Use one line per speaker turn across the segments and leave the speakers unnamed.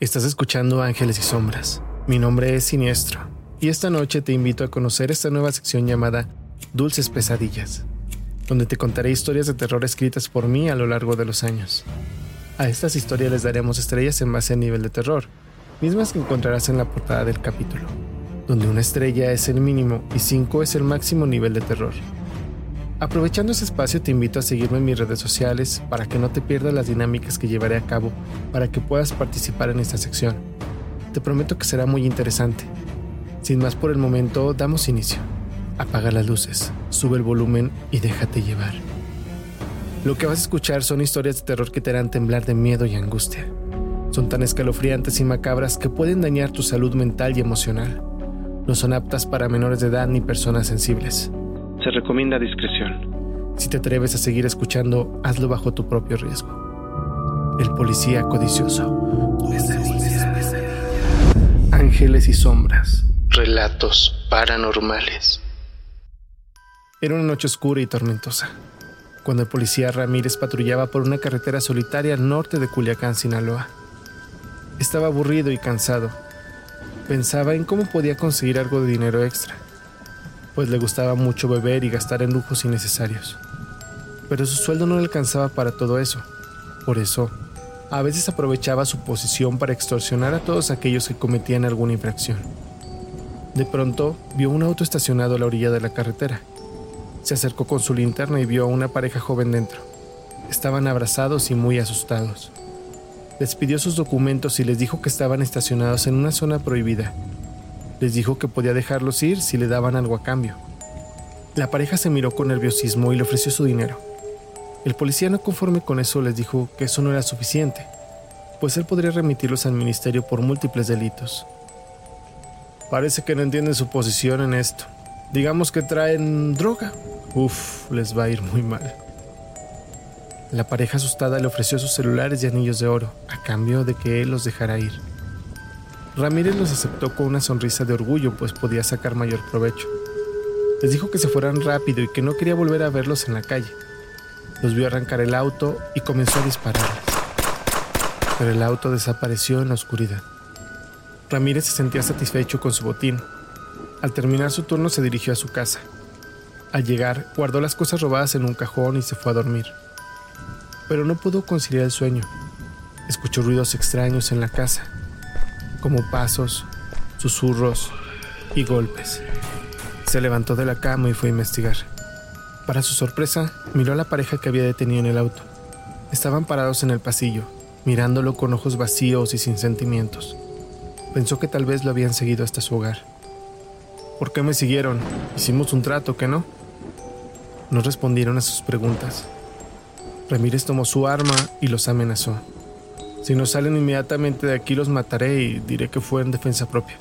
Estás escuchando Ángeles y Sombras. Mi nombre es Siniestro y esta noche te invito a conocer esta nueva sección llamada Dulces Pesadillas, donde te contaré historias de terror escritas por mí a lo largo de los años. A estas historias les daremos estrellas en base al nivel de terror, mismas que encontrarás en la portada del capítulo, donde una estrella es el mínimo y 5 es el máximo nivel de terror. Aprovechando ese espacio te invito a seguirme en mis redes sociales para que no te pierdas las dinámicas que llevaré a cabo para que puedas participar en esta sección. Te prometo que será muy interesante. Sin más por el momento, damos inicio. Apaga las luces, sube el volumen y déjate llevar. Lo que vas a escuchar son historias de terror que te harán temblar de miedo y angustia. Son tan escalofriantes y macabras que pueden dañar tu salud mental y emocional. No son aptas para menores de edad ni personas sensibles. Se recomienda discreción. Si te atreves a seguir escuchando, hazlo bajo tu propio riesgo. El policía codicioso. Ángeles y sombras. Relatos paranormales. Era una noche oscura y tormentosa, cuando el policía Ramírez patrullaba por una carretera solitaria al norte de Culiacán, Sinaloa. Estaba aburrido y cansado. Pensaba en cómo podía conseguir algo de dinero extra pues le gustaba mucho beber y gastar en lujos innecesarios. Pero su sueldo no le alcanzaba para todo eso. Por eso, a veces aprovechaba su posición para extorsionar a todos aquellos que cometían alguna infracción. De pronto, vio un auto estacionado a la orilla de la carretera. Se acercó con su linterna y vio a una pareja joven dentro. Estaban abrazados y muy asustados. Les pidió sus documentos y les dijo que estaban estacionados en una zona prohibida les dijo que podía dejarlos ir si le daban algo a cambio. La pareja se miró con nerviosismo y le ofreció su dinero. El policía no conforme con eso les dijo que eso no era suficiente, pues él podría remitirlos al ministerio por múltiples delitos. Parece que no entienden su posición en esto. Digamos que traen droga. Uf, les va a ir muy mal. La pareja asustada le ofreció sus celulares y anillos de oro, a cambio de que él los dejara ir. Ramírez los aceptó con una sonrisa de orgullo, pues podía sacar mayor provecho. Les dijo que se fueran rápido y que no quería volver a verlos en la calle. Los vio arrancar el auto y comenzó a dispararles. Pero el auto desapareció en la oscuridad. Ramírez se sentía satisfecho con su botín. Al terminar su turno se dirigió a su casa. Al llegar, guardó las cosas robadas en un cajón y se fue a dormir. Pero no pudo conciliar el sueño. Escuchó ruidos extraños en la casa como pasos, susurros y golpes. Se levantó de la cama y fue a investigar. Para su sorpresa, miró a la pareja que había detenido en el auto. Estaban parados en el pasillo, mirándolo con ojos vacíos y sin sentimientos. Pensó que tal vez lo habían seguido hasta su hogar. ¿Por qué me siguieron? Hicimos un trato, ¿que no? No respondieron a sus preguntas. Ramírez tomó su arma y los amenazó. Si no salen inmediatamente de aquí los mataré y diré que fue en defensa propia.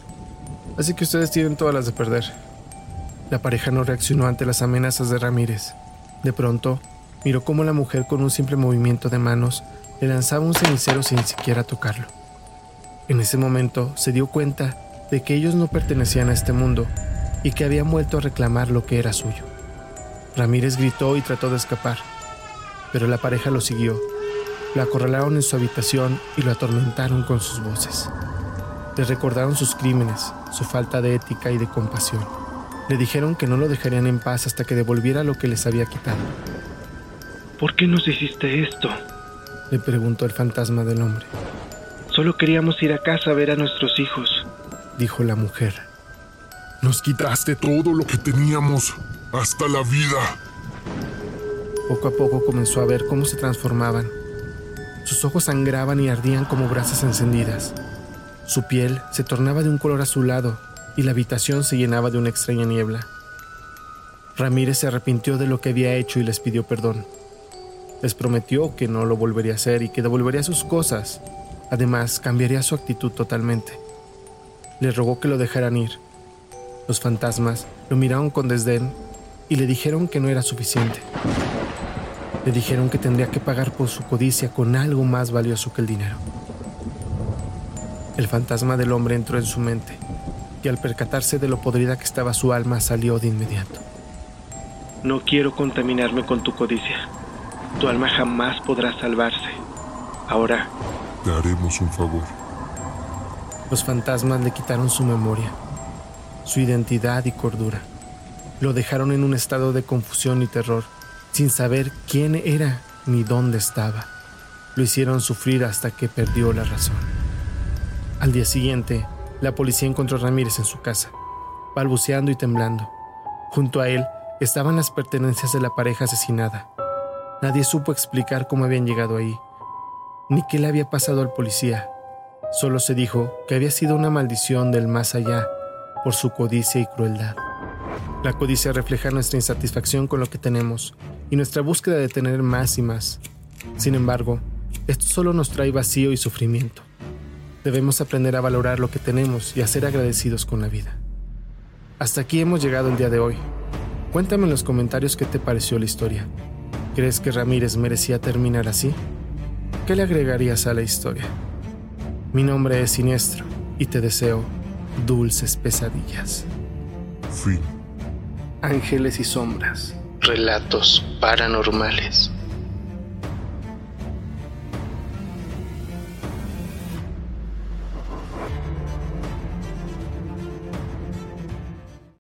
Así que ustedes tienen todas las de perder. La pareja no reaccionó ante las amenazas de Ramírez. De pronto, miró cómo la mujer con un simple movimiento de manos le lanzaba un cenicero sin siquiera tocarlo. En ese momento se dio cuenta de que ellos no pertenecían a este mundo y que habían vuelto a reclamar lo que era suyo. Ramírez gritó y trató de escapar, pero la pareja lo siguió lo acorralaron en su habitación y lo atormentaron con sus voces. Le recordaron sus crímenes, su falta de ética y de compasión. Le dijeron que no lo dejarían en paz hasta que devolviera lo que les había quitado.
¿Por qué nos hiciste esto?
Le preguntó el fantasma del hombre.
Solo queríamos ir a casa a ver a nuestros hijos,
dijo la mujer.
Nos quitaste todo lo que teníamos, hasta la vida.
Poco a poco comenzó a ver cómo se transformaban sus ojos sangraban y ardían como brasas encendidas. Su piel se tornaba de un color azulado y la habitación se llenaba de una extraña niebla. Ramírez se arrepintió de lo que había hecho y les pidió perdón. Les prometió que no lo volvería a hacer y que devolvería sus cosas. Además, cambiaría su actitud totalmente. Le rogó que lo dejaran ir. Los fantasmas lo miraron con desdén y le dijeron que no era suficiente. Le dijeron que tendría que pagar por su codicia con algo más valioso que el dinero. El fantasma del hombre entró en su mente y al percatarse de lo podrida que estaba su alma salió de inmediato.
No quiero contaminarme con tu codicia. Tu alma jamás podrá salvarse. Ahora...
Te haremos un favor.
Los fantasmas le quitaron su memoria, su identidad y cordura. Lo dejaron en un estado de confusión y terror, sin saber quién era ni dónde estaba. Lo hicieron sufrir hasta que perdió la razón. Al día siguiente, la policía encontró a Ramírez en su casa, balbuceando y temblando. Junto a él estaban las pertenencias de la pareja asesinada. Nadie supo explicar cómo habían llegado ahí, ni qué le había pasado al policía. Solo se dijo que había sido una maldición del más allá por su codicia y crueldad. La codicia refleja nuestra insatisfacción con lo que tenemos y nuestra búsqueda de tener más y más. Sin embargo, esto solo nos trae vacío y sufrimiento. Debemos aprender a valorar lo que tenemos y a ser agradecidos con la vida. Hasta aquí hemos llegado el día de hoy. Cuéntame en los comentarios qué te pareció la historia. ¿Crees que Ramírez merecía terminar así? ¿Qué le agregarías a la historia? Mi nombre es Siniestro y te deseo dulces pesadillas.
Fin.
Ángeles y sombras.
Relatos paranormales.